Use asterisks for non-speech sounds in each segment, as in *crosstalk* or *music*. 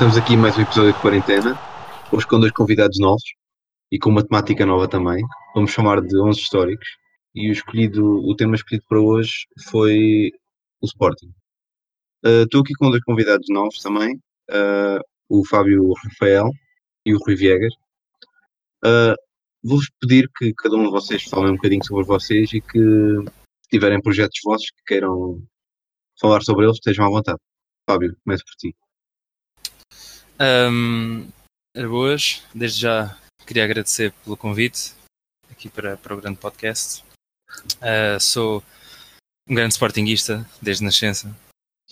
Uh, estamos aqui em mais um episódio de quarentena, hoje com dois convidados novos e com uma temática nova também. Vamos chamar de 11 históricos e o, escolhido, o tema escolhido para hoje foi o Sporting. Uh, estou aqui com dois convidados novos também, uh, o Fábio Rafael e o Rui Viegas. Vou-vos pedir que cada um de vocês fale um bocadinho sobre vocês e que se tiverem projetos vossos que queiram falar sobre eles, estejam à vontade. Fábio, começo por ti. Um, boas, desde já queria agradecer pelo convite aqui para, para o grande podcast. Uh, sou um grande sportinguista desde nascença.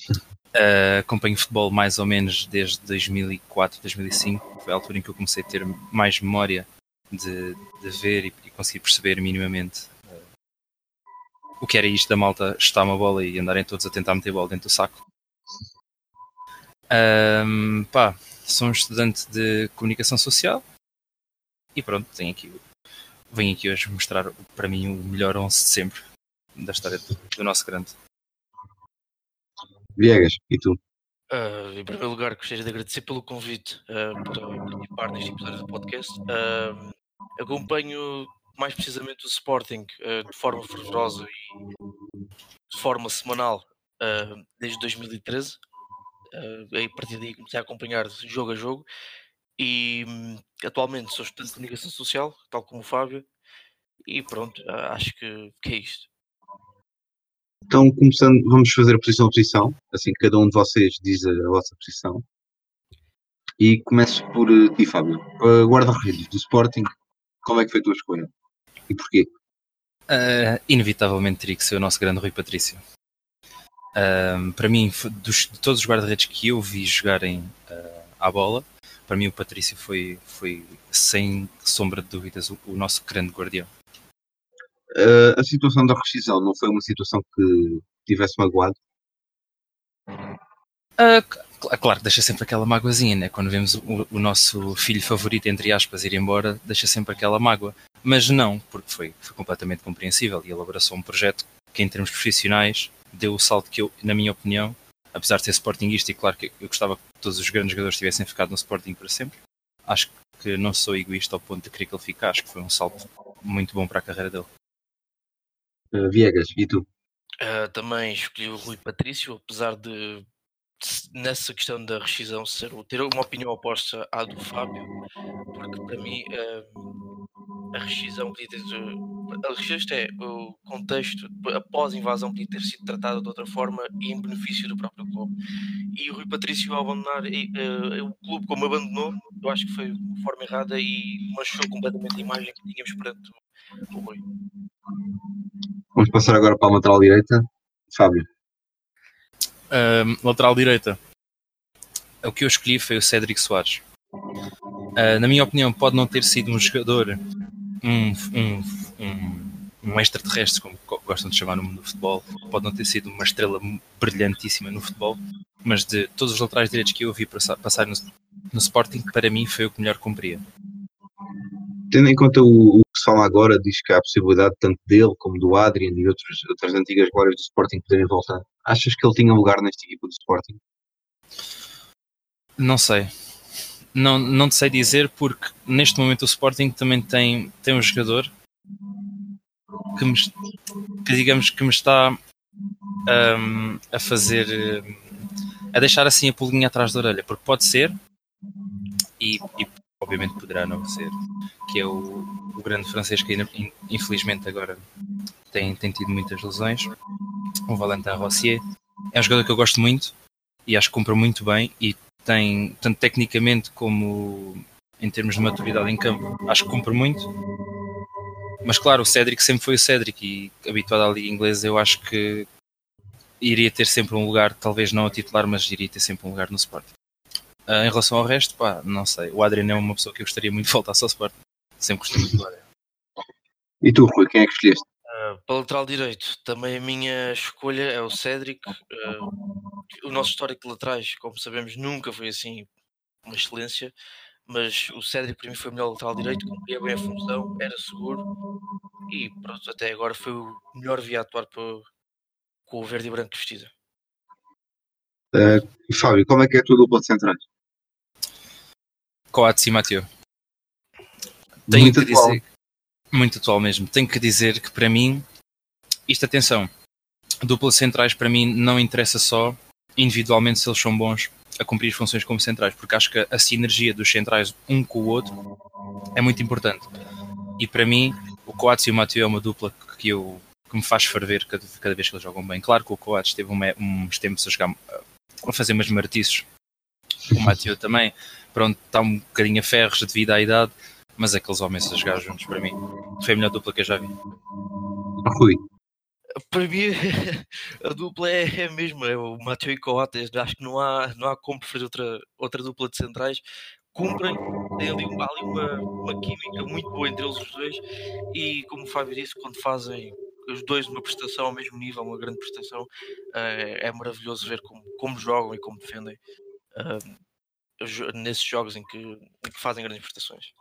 Uh, acompanho futebol mais ou menos desde 2004, 2005. Foi a altura em que eu comecei a ter mais memória de, de ver e, e conseguir perceber minimamente uh, o que era isto da malta estar uma bola e andarem todos a tentar meter bola dentro do saco. Um, pá, sou um estudante de comunicação social e pronto, tenho aqui, venho aqui hoje mostrar para mim o melhor 11 de sempre da história do, do nosso grande. Viegas, e tu? Uh, em primeiro lugar, gostaria de agradecer pelo convite uh, para participar neste episódio do podcast. Uh, acompanho mais precisamente o Sporting de forma fervorosa e de forma semanal desde 2013. Uh, a partir daí comecei a acompanhar jogo a jogo e um, atualmente sou estudante de comunicação social, tal como o Fábio, e pronto, acho que, que, é isto. Então, começando, vamos fazer a posição a posição, assim cada um de vocês diz a, a vossa posição. E começo por uh, ti, Fábio. Uh, Guarda-redes do Sporting, como é que foi a tua escolha? E porquê? Uh, inevitavelmente teria que ser o nosso grande Rui Patrício. Um, para mim, dos, de todos os guarda-redes que eu vi jogarem uh, à bola, para mim o Patrício foi, foi sem sombra de dúvidas, o, o nosso grande guardião. Uh, a situação da rescisão não foi uma situação que tivesse magoado? Uh, claro, deixa sempre aquela mágoazinha, né? Quando vemos o, o, nosso filho favorito, entre aspas, ir embora, deixa sempre aquela mágoa. Mas não, porque foi, foi completamente compreensível e ele abraçou um projeto que, em termos profissionais, deu o salto que eu, na minha opinião, apesar de ser sportinguista e claro que eu gostava que todos os grandes jogadores tivessem ficado no Sporting para sempre, acho que não sou egoísta ao ponto de querer que ele fique, acho que foi um salto muito bom para a carreira dele. Uh, Viegas, e tu? Uh, também escolhi o Rui Patrício, apesar de nessa questão da rescisão ser, ter uma opinião oposta à do Fábio, porque para mim uh, a rescisão podia ter. A rescisão é o contexto após a invasão podia ter sido tratada de outra forma e em benefício do próprio clube. E o Rui Patrício ao abandonar uh, o clube como abandonou, eu acho que foi de forma errada e manchou completamente a imagem que tínhamos perante o Rui. Vamos passar agora para a lateral direita. Fábio. Uh, lateral direita. O que eu escolhi foi o Cédric Soares. Uh, na minha opinião, pode não ter sido um jogador, um, um, um, um extraterrestre, como gostam de chamar no mundo do futebol, pode não ter sido uma estrela brilhantíssima no futebol, mas de todos os laterais direitos que eu vi passar no, no Sporting, para mim foi o que melhor cumpria. Tendo em conta o, o, que se fala agora, diz que há a possibilidade tanto dele como do Adrian e outros, outras antigas glórias do Sporting poderem voltar. Achas que ele tinha lugar nesta equipa do Sporting? Não sei. Não, não te sei dizer porque neste momento o Sporting também tem, tem um jogador que, me, que digamos que me está um, a fazer a deixar assim a pulguinha atrás da orelha, porque pode ser e, e obviamente poderá não ser, que é o, o grande francês que infelizmente agora tem, tem tido muitas lesões, o Valentin Rossier. É um jogador que eu gosto muito e acho que compra muito bem e tem, tanto tecnicamente como em termos de maturidade em campo, acho que cumpre muito. Mas claro, o Cédric sempre foi o Cédric e habituado à Liga Inglesa, eu acho que iria ter sempre um lugar, talvez não a titular, mas iria ter sempre um lugar no Sporting. Uh, em relação ao resto, pá, não sei. O Adriano é uma pessoa que eu gostaria muito de voltar ao Sporting. Sempre gostei muito do Adriano. E tu, Rui, quem é que escolheste? Uh, para lateral direito, também a minha escolha é o Cédric. Uh, o nosso histórico de laterais, como sabemos, nunca foi assim uma excelência. Mas o Cédric para mim foi o melhor lateral direito, cumpria bem a função, era seguro e pronto, até agora foi o melhor via atuar para, com o verde e branco vestido. Uh, Fábio, como é que é a tua dupla de centrais? Coates e Mateo. Tenho Muito que dizer, muito atual mesmo. Tenho que dizer que para mim, isto atenção, duplas centrais para mim não interessa só individualmente se eles são bons a cumprir funções como centrais, porque acho que a sinergia dos centrais um com o outro é muito importante. E para mim, o Coates e o Mateo é uma dupla que eu que me faz ferver cada, cada vez que eles jogam bem. Claro que o Coates teve um, uns tempos a jogar a fazer umas martiços. O Mateo também, pronto, está um bocadinho a ferros devido à idade, mas aqueles homens a jogar juntos para mim foi a melhor dupla que eu já vi. Rui, Para mim, *laughs* a dupla é, é a mesma, é o Mateo e Coates. Acho que não há, não há como preferir outra, outra dupla de centrais. Cumprem, tem ali, há ali uma, uma química muito boa entre eles os dois. E como o Fábio disse, quando fazem os dois uma prestação ao mesmo nível, uma grande prestação, eh, é maravilhoso ver como, como jogam e como defendem eh, nesses jogos em que, em que fazem grandes prestações.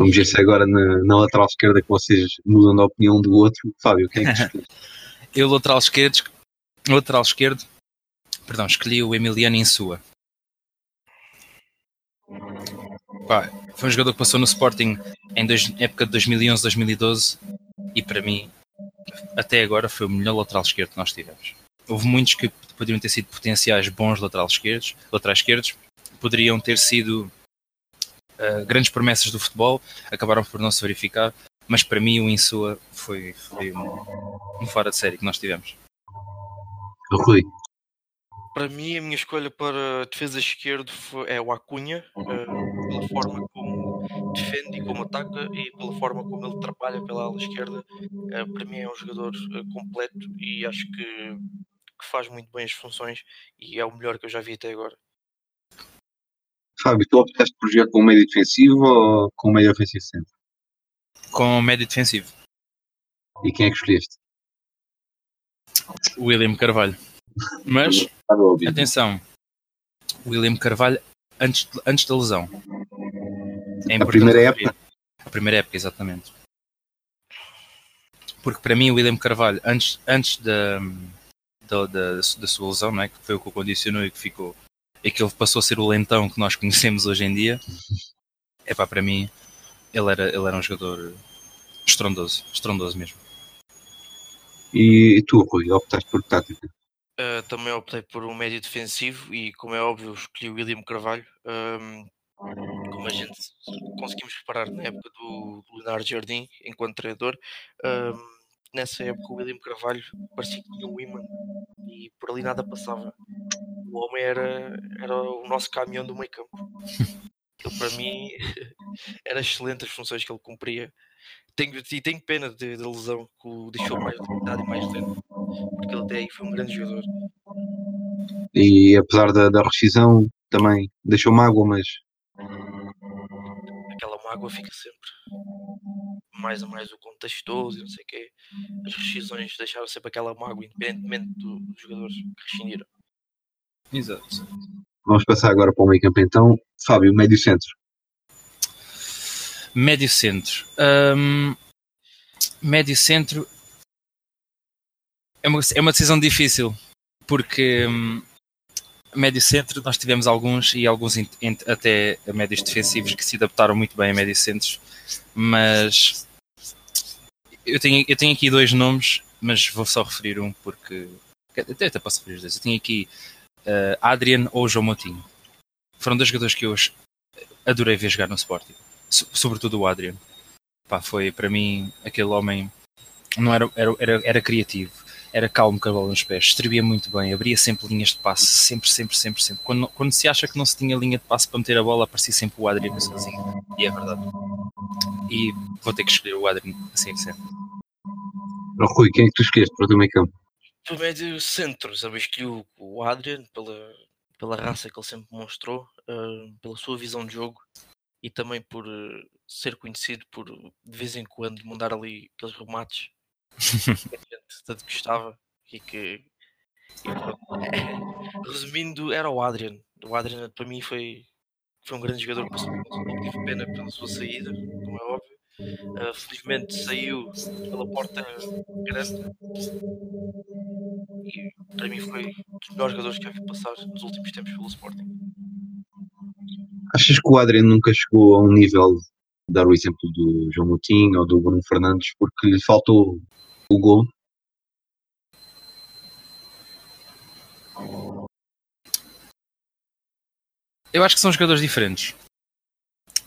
Vamos ver se agora na, na lateral esquerda que vocês mudam de opinião do outro. Fábio, quem é que *laughs* escolhe? Eu, lateral esquerdo, lateral esquerdo, perdão, escolhi o Emiliano Insua. Pá, foi um jogador que passou no Sporting em dois- época de 2011-2012 e para mim, até agora, foi o melhor lateral esquerdo que nós tivemos. Houve muitos que poderiam ter sido potenciais bons laterais esquerdos, laterais esquerdos, poderiam ter sido ah, grandes promessas do futebol, acabaram por não se verificar, mas para mim o Insua foi, foi um, um fora de série que nós tivemos. Rui, Para mim, a minha escolha para defesa esquerdo foi- é o Acunha, eh, pela forma como defende e como ataca e pela forma como ele trabalha pela ala esquerda. Eh, para mim, é um jogador eh, completo e acho que, que faz muito bem as funções e é o melhor que eu já vi até agora. Fábio, tu optaste por jogar com o meio defensivo ou com o meio ofensivo sempre? Com médio defensivo, E quem é que escolheste? William Carvalho. Mas, *laughs* ouvir. atenção, William Carvalho antes, antes da lesão. É A primeira referir. A primeira época, exatamente. Porque para mim o William Carvalho, antes, antes da, da, da, da sua lesão, não é? que foi o que o condicionou e que ficou. E que ele passou a ser o lentão que nós conhecemos hoje em dia. É pá, para mim, ele era, ele era um jogador estrondoso, estrondoso mesmo. E tu, Rui, optaste por tática. Uh, também optei por um médio defensivo e, como é óbvio, escolhi o William Carvalho. Um, como a gente conseguimos reparar na época do Leonardo Jardim, enquanto treinador, um, nessa época o William Carvalho parecia que tinha um imã e por ali nada passava. O homem era, era o nosso caminhão do meio campo. *laughs* Ele, para mim, *laughs* era excelente as funções que ele cumpria. Tenho, e tenho pena de- da lesão que o deixou mais limitado e mais lento, porque ele até aí foi um grande jogador. E apesar da, da rescisão, também deixou mágoa, mas aquela mágoa fica sempre. Mais a mais o contexto todo e não sei o quê. As rescisões deixaram sempre aquela mágoa, independentemente do- dos jogadores que rescindiram. Exato. vamos passar agora para o meio campo então. Fábio, médio centro. Médio centro. Hum, médio centro é uma, é uma decisão difícil porque hum, médio centro nós tivemos alguns e alguns até médios defensivos que se adaptaram muito bem a médio centros, mas eu tenho, eu tenho aqui dois nomes, mas vou só referir um porque até, até posso referir os dois. Eu tenho aqui eh, Adrian ou João Moutinho. Foram dois jogadores que eu adorei ver jogar no Sporting so- sobretudo o Adrian. Pá, foi para mim aquele homem não era, era, era, era criativo, era calmo com a bola nos pés, distribuía muito bem, abria sempre linhas de passe, sempre, sempre, sempre, sempre. Quando, quando se acha que não se tinha linha de passe para meter a bola, aparecia sempre o Adrian sozinho. E é verdade. E vou ter que escolher o Adrian assim sempre. Oh, Rui, quem é que tu escolheste para o teu meio campo? Para médio centro, sabe, escolhi o- o Adrian pela, pela raça que ele sempre mostrou, ah, pela sua visão de jogo e também por ah, ser conhecido por de vez em quando mandar ali aqueles remates que a *laughs* gente tanto gostava e que e resumindo era o Adrian. O Adrian para mim foi, foi um grande jogador que passou tive pena pela sua saída, como é óbvio. Ah, felizmente saiu pela porta grande e para mim foi um dos melhores jogadores que já vi passar nos últimos tempos pelo Sporting. Achas que o Adriano nunca chegou a um nível, dar o exemplo do João Moutinho ou do Bruno Fernandes, porque lhe faltou o gol? Eu acho que são jogadores diferentes.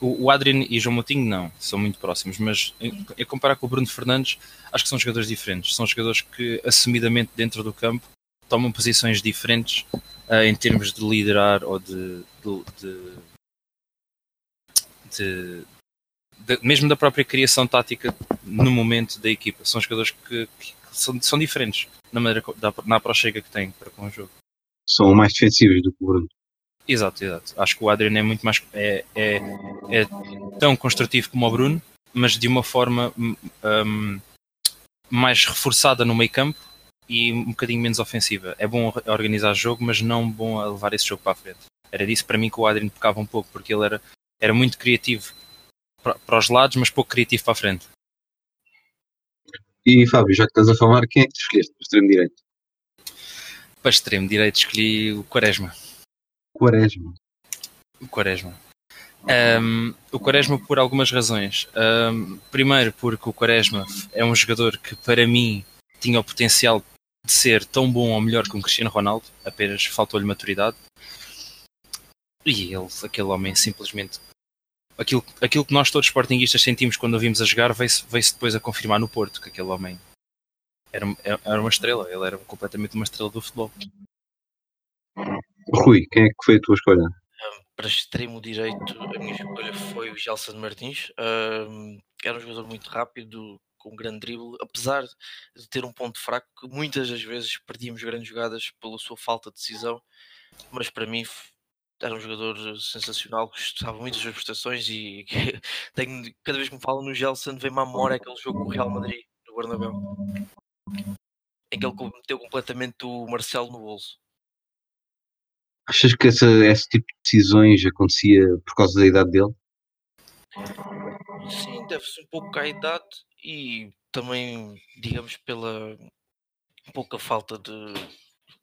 O, Adrian e João Moutinho não, são muito próximos, mas em comparar com o Bruno Fernandes, acho que são jogadores diferentes. São jogadores que, assumidamente dentro do campo, tomam posições diferentes uh, em termos de liderar ou de, de, de, de, mesmo da própria criação tática no momento da equipa. São jogadores que, que são, são, diferentes na maneira na aproxega que têm para com o jogo. São mais defensivos do que o Bruno. Exato, exato. Acho que o Adriano é muito mais. É, é, é tão construtivo como o Bruno, mas de uma forma um, mais reforçada no meio campo e um bocadinho menos ofensiva. É bom organizar jogo, mas não bom a levar esse jogo para a frente. Era disso para mim que o Adriano pecava um pouco, porque ele era, era muito criativo para, para os lados, mas pouco criativo para a frente. E Fábio, já que estás a falar, quem é que escolheste para extremo direito? Para extremo direito escolhi o Quaresma. Quaresma. O Quaresma. Um, o Quaresma por algumas razões. Um, primeiro, porque o Quaresma é um jogador que, para mim, tinha o potencial de ser tão bom ou melhor que um Cristiano Ronaldo, apenas faltou-lhe maturidade. E ele, aquele homem, simplesmente. Aquilo, aquilo que nós todos sportinguistas sentimos quando o vimos a jogar veio-se veio depois a confirmar no Porto, que aquele homem era, era uma estrela, ele era completamente uma estrela do futebol. Rui, quem é que foi a tua escolha? para extremo direito, a minha escolha foi o Gelson Martins. Um, era um jogador muito rápido, com um grande drible, apesar de ter um ponto fraco, que muitas das vezes perdíamos grandes jogadas pela sua falta de decisão, mas para mim era um jogador sensacional, gostava muito das suas prestações e *laughs* tenho, cada vez que me falam no Gelson vem-me à memória aquele jogo com o Real Madrid, no Bernabéu, em que ele meteu completamente o Marcelo no bolso. Achas que essa, esse tipo de decisões acontecia por causa da idade dele? Sim, deve-se um pouco à idade e também, digamos, pela pouca falta de.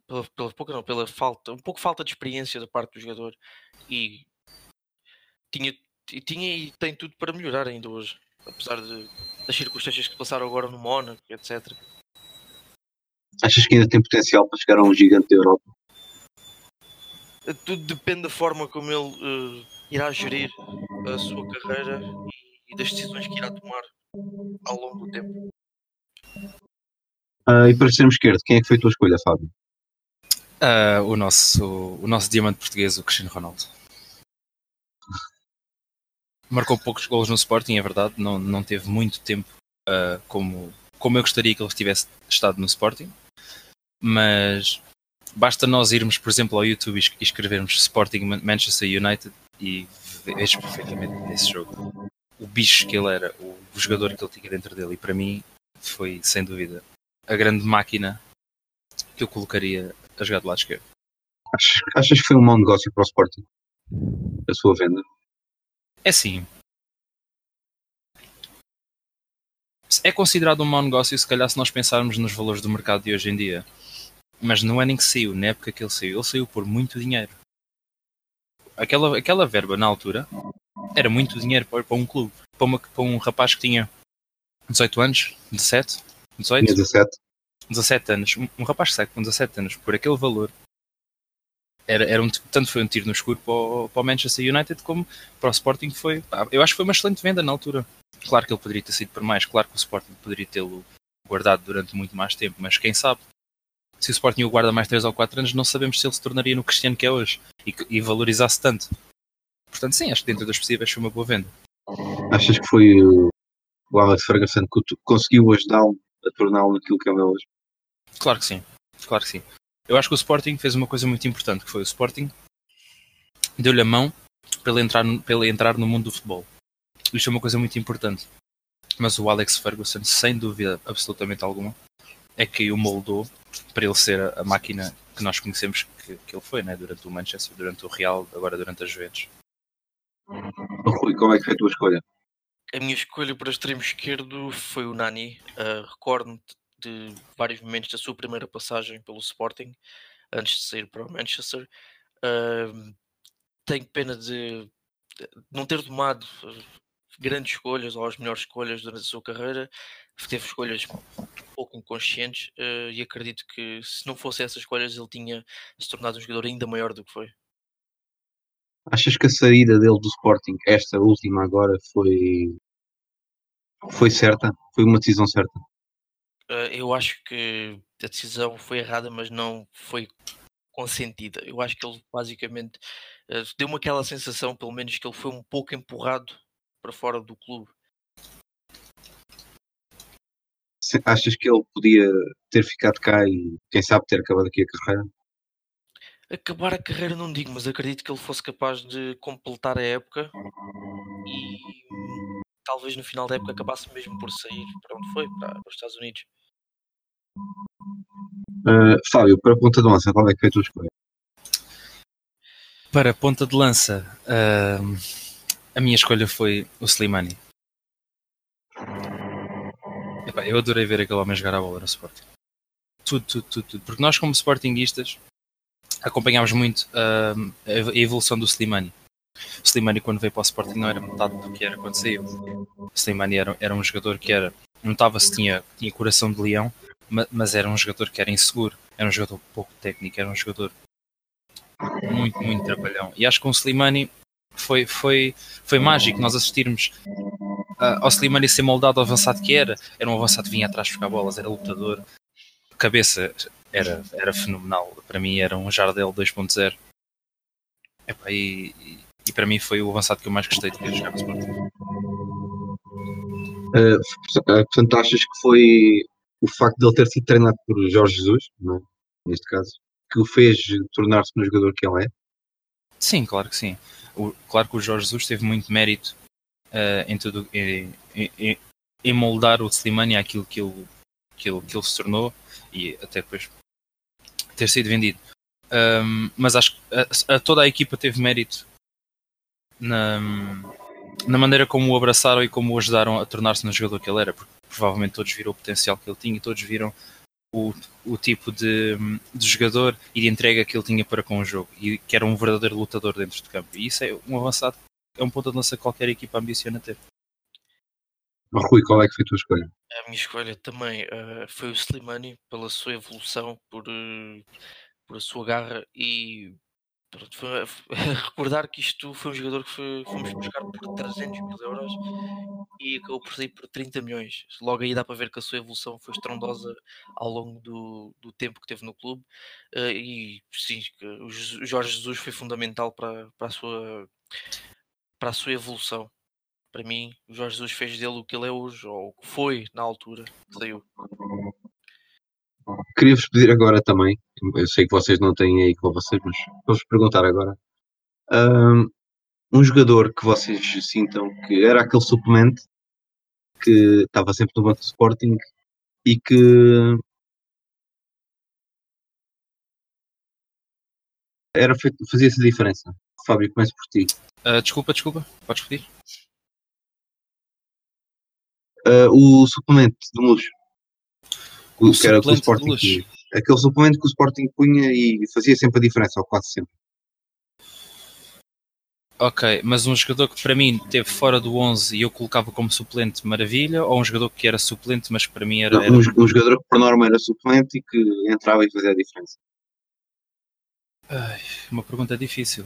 Pela, pela pouca não, pela falta, um pouco falta de experiência da parte do jogador e tinha, tinha e tem tudo para melhorar ainda hoje, apesar de, das circunstâncias que passaram agora no Mónaco, etc. Achas que ainda tem potencial para chegar a um gigante da Europa? Tudo depende da forma como ele uh, irá gerir a sua carreira e, e, das decisões que irá tomar ao longo do tempo. Uh, e para extremo esquerdo, quem é que foi a tua escolha, Fábio? Uh, o, nosso, o nosso diamante português, o Cristiano Ronaldo. Marcou poucos gols no Sporting, é verdade, não, não teve muito tempo uh, como, como eu gostaria que ele tivesse estado no Sporting, mas basta nós irmos, por exemplo, ao YouTube e escrevermos Sporting Manchester United e vejo perfeitamente nesse jogo o bicho que ele era, o jogador que ele tinha dentro dele. E para mim foi, sem dúvida, a grande máquina que eu colocaria a jogar do lado esquerdo. Achas, achas que foi um mau negócio para o Sporting? A sua venda? É sim. É considerado um mau negócio se calhar se nós pensarmos nos valores do mercado de hoje em dia. Mas no ano em que saiu, na época que ele saiu, ele saiu por muito dinheiro. Aquela, aquela verba na altura era muito dinheiro para, para um clube. Para, uma, para um rapaz que tinha 18 anos, 17, 18? 17. 17 anos. Um, um rapaz seco com 17 anos, por aquele valor, era, era um, tanto foi um tiro no escuro para o, para o Manchester United como para o Sporting foi. Eu acho que foi uma excelente venda na altura. Claro que ele poderia ter sido por mais, claro que o Sporting poderia tê-lo guardado durante muito mais tempo, mas quem sabe se o Sporting o guarda mais 3 ou 4 anos, não sabemos se ele se tornaria no Cristiano que é hoje e, e valorizasse tanto. Portanto, sim, acho que dentro das possíveis foi uma boa venda. Achas que foi o Alex Ferguson que conseguiu ajudá-lo a torná-lo naquilo que ele é hoje? Claro que sim, claro que sim. Eu acho que o Sporting fez uma coisa muito importante, que foi o Sporting deu-lhe a mão para ele, entrar, para ele entrar no mundo do futebol. Isto é uma coisa muito importante. Mas o Alex Ferguson, sem dúvida absolutamente alguma, é que o moldou para ele ser a, a máquina que nós conhecemos que, que ele foi, né? durante o Manchester, durante o Real, agora durante as Juventus. Rui, qual é que foi a tua escolha? A minha escolha para extremo esquerdo foi o Nani. Uh, Recordo-me de vários momentos da sua primeira passagem pelo Sporting, antes de sair para o Manchester. Uh, tenho pena de não ter tomado eh, grandes escolhas ou as melhores escolhas durante a sua carreira, teve escolhas um pouco inconscientes uh, e acredito que se não fosse essas escolhas ele tinha se tornado um jogador ainda maior do que foi. Achas que a saída dele do Sporting, esta última agora, foi foi certa? Foi uma decisão certa? Uh, eu acho que a decisão foi errada, mas não foi consentida. Eu acho que ele basicamente uh, deu-me aquela sensação, pelo menos, que ele foi um pouco empurrado para fora do clube. Achas que ele podia ter ficado cá e, quem sabe, ter acabado aqui a carreira? Acabar a carreira não digo, mas acredito que ele fosse capaz de completar a época e talvez no final da época acabasse mesmo por sair para onde foi, para, para os Estados Unidos. Uh, Fábio, para a ponta de lança, qual é que foi a tua escolha? Para a ponta de lança, uh, a minha escolha foi o Slimani. Epá, eu adorei ver aquele homem jogar a bola no Sporting. Tudo, tudo, tudo, tudo. Porque nós, como Sportingistas, acompanhámos muito uh, a evolução do Slimani. O Slimani, quando veio para o Sporting, não era metade do que era quando saiu. O Slimani era, era um jogador que era, notava-se tinha, tinha coração de leão, mas, mas era um jogador que era inseguro, era um jogador pouco técnico, era um jogador muito, muito trabalhão. E acho que o Slimani foi, foi, foi mágico nós assistirmos uh, ao Slimani ser moldado ao avançado que era. Era um avançado que vinha atrás buscar bolas, era lutador. Cabeça era, era fenomenal. Para mim era um Jardel 2.0. E, e para mim foi o avançado que eu mais gostei de ver jogar no Sporting. Uh, portanto, achas que foi o facto de ele ter sido treinado por Jorge Jesus, é? neste caso, que o fez tornar-se no jogador que ele é? Sim, claro que sim. O, claro que o Jorge Jesus teve muito mérito uh, em, tudo, em, em, em, moldar o Slimani àquilo que ele, que, ele, que ele se tornou e até depois ter sido vendido. Um, mas acho que a, a toda a equipa teve mérito na, na maneira como o abraçaram e como o ajudaram a tornar-se no jogador que ele era, porque provavelmente todos viram o potencial que ele tinha e todos viram o, o tipo de, de jogador e de entrega que ele tinha para com o jogo e que era um verdadeiro lutador dentro de campo. E isso é um avançado, é um ponto de lança que qualquer equipa ambiciona ter. Rui, qual é que foi a tua escolha? A minha escolha também uh, foi o Slimani pela sua evolução, por, uh, por a sua garra e Pronto, foi, foi, *laughs* recordar que isto foi um jogador que foi, fomos buscar por 300 mil euros e acabou por sair por 30 milhões. Logo aí dá para ver que a sua evolução foi estrondosa ao longo do, do tempo que teve no clube. Uh, e sim, o Jorge Jesus foi fundamental para, para, a sua, para a sua evolução. Para mim, o Jorge Jesus fez dele o que ele é hoje, ou o que foi na altura saiu. Queria-vos pedir agora também, eu sei que vocês não têm aí com vocês, mas vou-vos perguntar agora. Um, um jogador que vocês sintam que era aquele suplemento que estava sempre no banco do Sporting e que era feito, fazia essa diferença. Fábio, começo por ti. Uh, desculpa, desculpa, podes pedir? Uh, o suplemento do Luxo o que era que o Sporting punha. Aquele suplemento que o Sporting punha e fazia sempre a diferença, ou quase sempre. Ok, mas um jogador que para mim esteve fora do 11 e eu colocava como suplente maravilha, ou um jogador que era suplente, mas que para mim era. Não, era... Um, um, jogador que por norma era suplente e que entrava e fazia a diferença. Ai, uma pergunta difícil.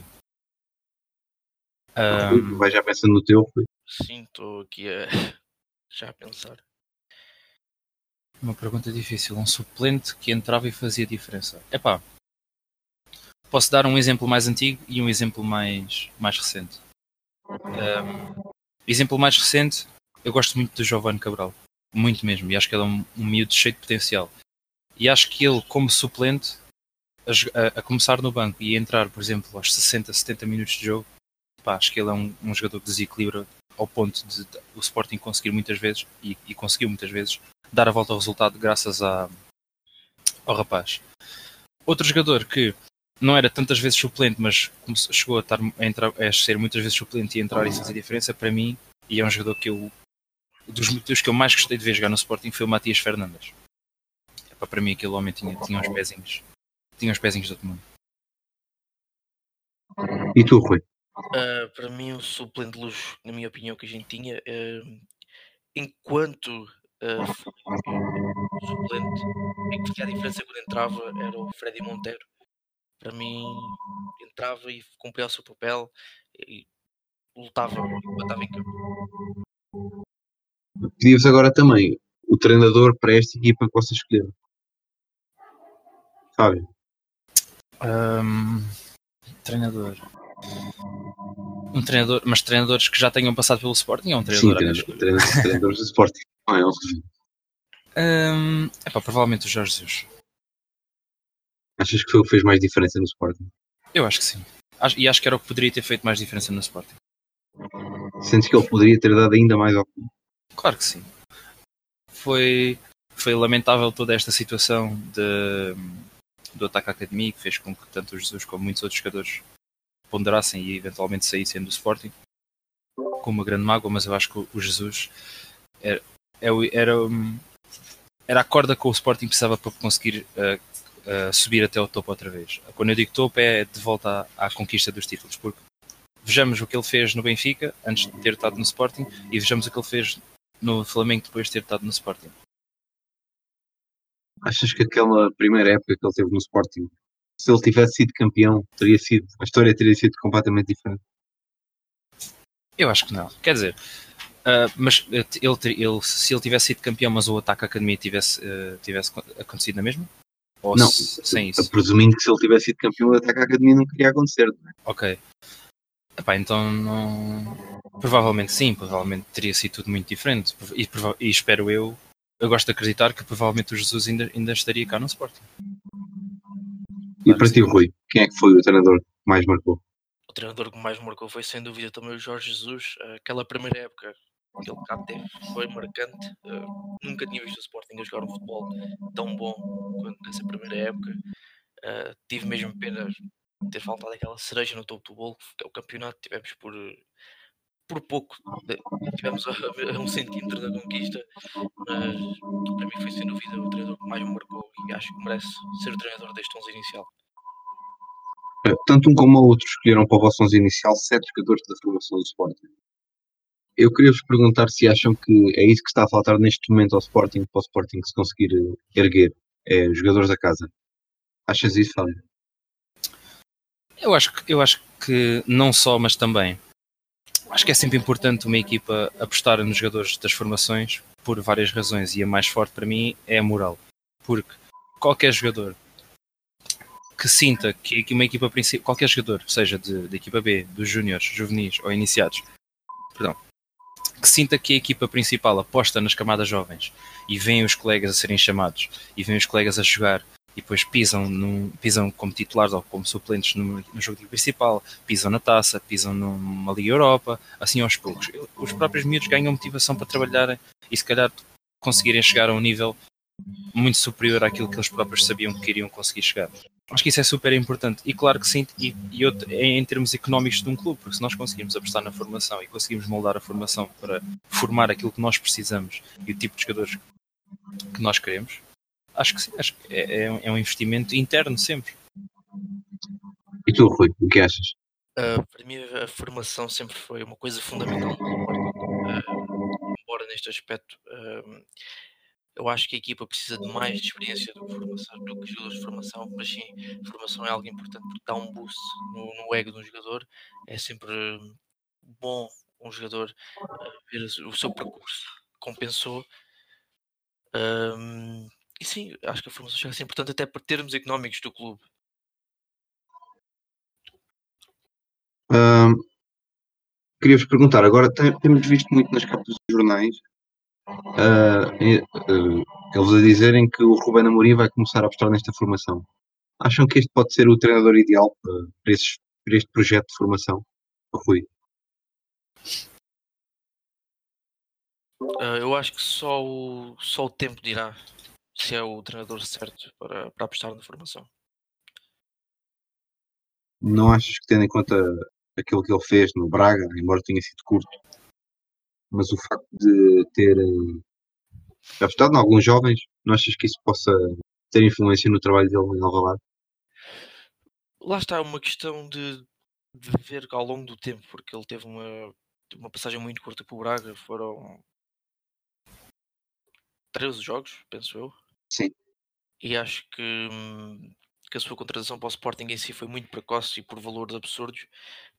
Um... Vai já pensando no teu, Sim, estou aqui a *laughs* já a pensar. Uma pergunta difícil. Um suplente que entrava e fazia diferença. Epá, posso dar um exemplo mais antigo e um exemplo mais, mais recente. Um, exemplo mais recente, eu gosto muito do Giovanni Cabral. Muito mesmo. E acho que ele é um, um miúdo cheio de potencial. E acho que ele, como suplente, a, a, começar no banco e entrar, por exemplo, aos 60, 70 minutos de jogo, pá, acho que ele é um, um jogador que desequilibra ao ponto de, de, o Sporting conseguir muitas vezes, e, e conseguiu muitas vezes, dar a volta ao resultado graças a, ao rapaz. Outro jogador que não era tantas vezes suplente, mas chegou a, estar, a, entrar, a ser muitas vezes suplente e entrar e fazer diferença para mim, e é um jogador que eu dos motivos que eu mais gostei de ver jogar no Sporting foi o Matias Fernandes. É, para mim aquele homem tinha, tinha uns pezinhos tinha uns pezinhos do outro mundo. E tu, Rui? Uh, para mim, o suplente de luxo, na minha opinião, que a gente tinha, uh, enquanto uh, foi suplente, em que a diferença quando entrava era o Freddy Monteiro. Para mim, entrava e cumpria o seu papel e lutava e em campo. Pedi-vos agora também o treinador para esta equipa que vocês escolheram. Fábio. Um, treinador. Um treinador, mas treinadores que já tenham passado pelo Sporting é um treinador Sim, treinador, *laughs* treinadores do Sporting. Não é um, pá, provavelmente o Jorge Jesus. Achas que foi o que fez mais diferença no Sporting? Eu acho que sim. E acho que era o que poderia ter feito mais diferença no Sporting. Sentes que ele poderia ter dado ainda mais ao? Claro que sim. Foi, foi lamentável toda esta situação de, do ataque académico, fez com que tanto o Jesus como muitos outros jogadores ponderassem e eventualmente saíssem do Sporting com uma grande mágoa, mas eu acho que o Jesus era, é era, era a corda que o Sporting precisava para conseguir uh, uh, subir até o topo outra vez. Quando eu digo topo é de volta à, à, conquista dos títulos, porque vejamos o que ele fez no Benfica antes de ter estado no Sporting e vejamos o que ele fez no Flamengo depois de ter estado no Sporting. Achas que aquela primeira época que ele teve no Sporting, se ele tivesse sido campeão, teria sido, a história teria sido completamente diferente? Eu acho que não. Quer dizer, Uh, mas ele, ele, se ele tivesse sido campeão, mas o ataque à academia tivesse, uh, tivesse acontecido na mesma? Ou não, se, sem isso? Presumindo que se ele tivesse sido campeão, o ataque à academia não queria acontecer, não é? Ok. Epá, então não... provavelmente sim, provavelmente teria sido tudo muito diferente. E, e, espero eu, eu gosto de acreditar que provavelmente o Jesus ainda, ainda estaria cá no Sporting. E para ti, Rui, quem é que foi o treinador que mais marcou? O treinador que mais marcou foi sem dúvida também o Jorge Jesus. Aquela primeira época que ele cá teve foi marcante. Uh, nunca tinha visto o Sporting a jogar um futebol tão bom quanto nessa primeira época. Uh, tive mesmo pena de ter faltado aquela cereja no topo do bolo, que é o campeonato. Tivemos por, por pouco, tivemos a, a um centímetro da conquista, mas para mim foi sem dúvida o treinador que mais me marcou e acho que merece ser o treinador deste 11 inicial. Eh, tanto um como o outro escolheram para o vosso 11 inicial sete jogadores da formação do Sporting. Eu queria vos perguntar se acham que é isso que está a faltar neste momento ao Sporting, para o Sporting se conseguir eh, erguer, é jogadores da casa. Achas isso, Fábio? Eu acho, eu acho que não só, mas também. Acho que é sempre importante uma equipa apostar nos jogadores das formações por várias razões e a mais forte para mim é a moral. Porque qualquer jogador que sinta que uma equipa principal, qualquer jogador, seja de, de equipa B, dos júniores, juvenis ou iniciados, perdão, que sinta que a equipa principal aposta nas camadas jovens e vêem os colegas a serem chamados e vêem os colegas a jogar e depois pisam, num, pisam como titulares ou como suplentes no, no jogo principal, pisam na taça, pisam numa Liga Europa, assim aos poucos. Os próprios miúdos ganham motivação para trabalharem e se calhar conseguirem chegar a um nível muito superior àquilo que eles próprios sabiam que queriam conseguir chegar. Acho que isso é super importante. E claro que sim, e, e outro, em termos económicos de um clube, porque se nós conseguirmos apostar na formação e conseguirmos moldar a formação para formar aquilo que nós precisamos e o tipo de jogadores que nós queremos, acho que sim, acho que é, é, é um investimento interno sempre. E tu, Rui, o que achas? Uh, para mim, a formação sempre foi uma coisa fundamental uh, embora neste aspecto uh, eu acho que a equipa precisa de mais de experiência do que, formação, do que jogadores de formação, mas sim, formação é algo importante porque dá um boost no, no ego de um jogador. É sempre bom um jogador uh, ver o seu percurso compensou. Um, e sim, acho que a formação chega a ser importante até por termos económicos do clube. Um, Queria-vos perguntar, agora tem, temos visto muito nas capas dos jornais uh, uh, eles a dizerem que o Ruben Amorim vai começar a apostar nesta formação. Acham que este pode ser o treinador ideal para, para, esses, para este projeto de formação? Rui? Uh, eu acho que só o, só o tempo dirá se é o treinador certo para, para apostar na formação. Não achas que, tendo em conta aquilo que ele fez no Braga, embora tenha sido curto, mas o facto de ter apostado em alguns jovens, não achas que isso possa ter influência no trabalho dele em Alvalade? Lá está uma questão de de ver ao longo do tempo, porque ele teve uma, uma passagem muito curta para o Braga, foram 13 jogos, penso eu. Sim. E acho que, hum, que a sua contratação para o Sporting em si foi muito precoce e por valores absurdos.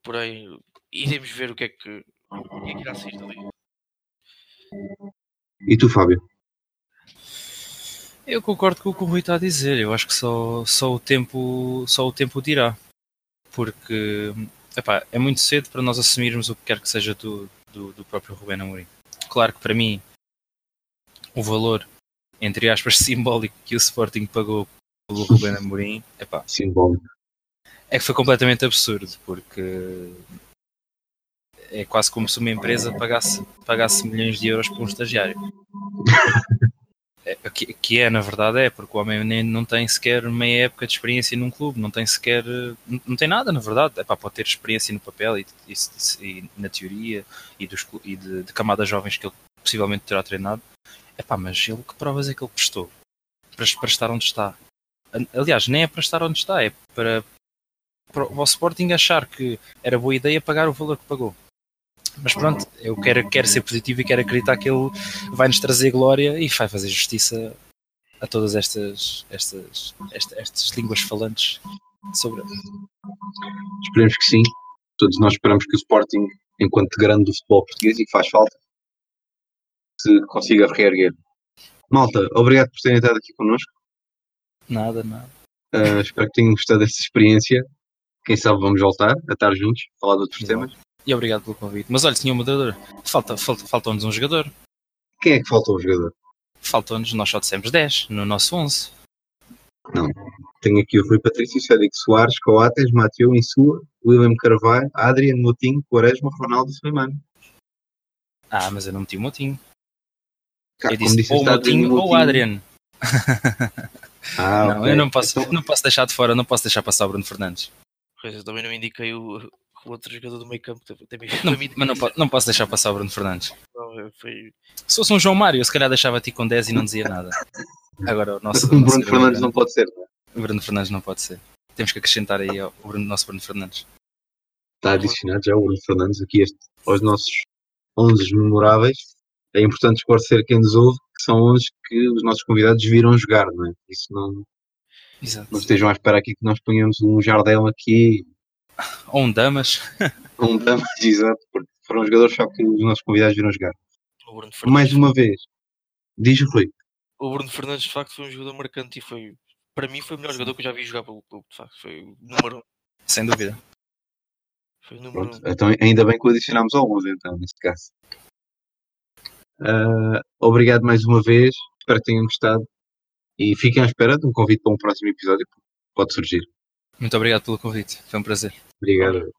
Porém, iremos ver o que é que, o que, é que irá sair dali. E tu, Fábio? Eu concordo com o que o Rui está a dizer. Eu acho que só, só, o, tempo, só o tempo dirá. Porque epá, é muito cedo para nós assumirmos o que quer que seja do, do, do próprio Rubén Amorim. Claro que para mim o valor, entre aspas, simbólico que o Sporting pagou pelo Rubén Amorim epá, simbólico. é que foi completamente absurdo, porque é quase como se uma empresa pagasse, pagasse milhões de euros por um estagiário. *laughs* É, que, que, é, na verdade, é, porque o homem nem, não tem sequer meia época de experiência num clube, não tem sequer. Não, não tem nada, na verdade. É pá, pode ter experiência no papel e, e, e na teoria e, dos, e de, de, camadas jovens que ele possivelmente terá treinado. É pá, mas ele que provas é que ele prestou para, para estar onde está? Aliás, nem é para estar onde está, é para, para o Sporting achar que era boa ideia pagar o valor que pagou. Mas pronto, eu quero, quero ser positivo e quero acreditar que ele vai nos trazer glória e vai fazer justiça a todas estas, estas, estas, estas línguas falantes sobre. Esperemos que sim. Todos nós esperamos que o Sporting, enquanto grande do futebol português e que faz falta, se consiga reerguer. Malta, obrigado por terem estado aqui connosco. Nada, nada. Uh, espero que tenham gostado desta experiência. Quem sabe vamos voltar a estar juntos, falar de outros temas. E obrigado pelo convite. Mas olha, tinha um moderador. Falta, falta, faltou-nos um jogador. Quem é que faltou um jogador? Faltou-nos, nós só dissemos 10 no nosso 11. Não. Tenho aqui o Rui Patrício, Cédric Soares, Coates, Mateu Insua, William Carvalho, Adrian Motinho, Quaresma, Ronaldo Suleimano. Ah, mas eu não meti o Motinho. Cara, eu disse ou o Motinho ou o Adrian. ah, não, okay. eu não posso, então... não posso deixar de fora, não posso deixar passar o Bruno Fernandes. Pois eu também não indiquei o, o outro jogador do meio campo. Também, não, mas não, não, posso deixar passar o Bruno Fernandes. Não, foi... Se fosse um João Mário, eu se calhar deixava-te com 10 e não dizia nada. Agora o nosso. O *laughs* Bruno Fernandes não pode ser, não é? O Bruno Fernandes não pode ser. Temos que acrescentar aí o Bruno, nosso Bruno Fernandes. Está adicionado já o Bruno Fernandes aqui este, aos nossos 11 memoráveis. É importante esclarecer quem nos ouve que são 11 que os nossos convidados viram jogar, não é? Isso não. Exato. Não estejam à espera aqui que nós ponhamos um Jardel aqui ou um Damas. *laughs* um Damas, exato, porque foram jogadores só que os nossos convidados viram jogar. Mais uma vez, diz o Rui. O Bruno Fernandes, de facto, foi um jogador marcante e foi, para mim, foi o melhor jogador que eu já vi jogar pelo clube, de facto. Foi o número um. Sem dúvida. Foi o número Pronto, um. Então, ainda bem que o adicionámos ao 11, então, neste caso. Uh, obrigado mais uma vez, espero que tenham gostado e fiquem à espera de um convite para um próximo episódio que pode surgir. Muito obrigado pelo convite, foi um prazer. Obrigado.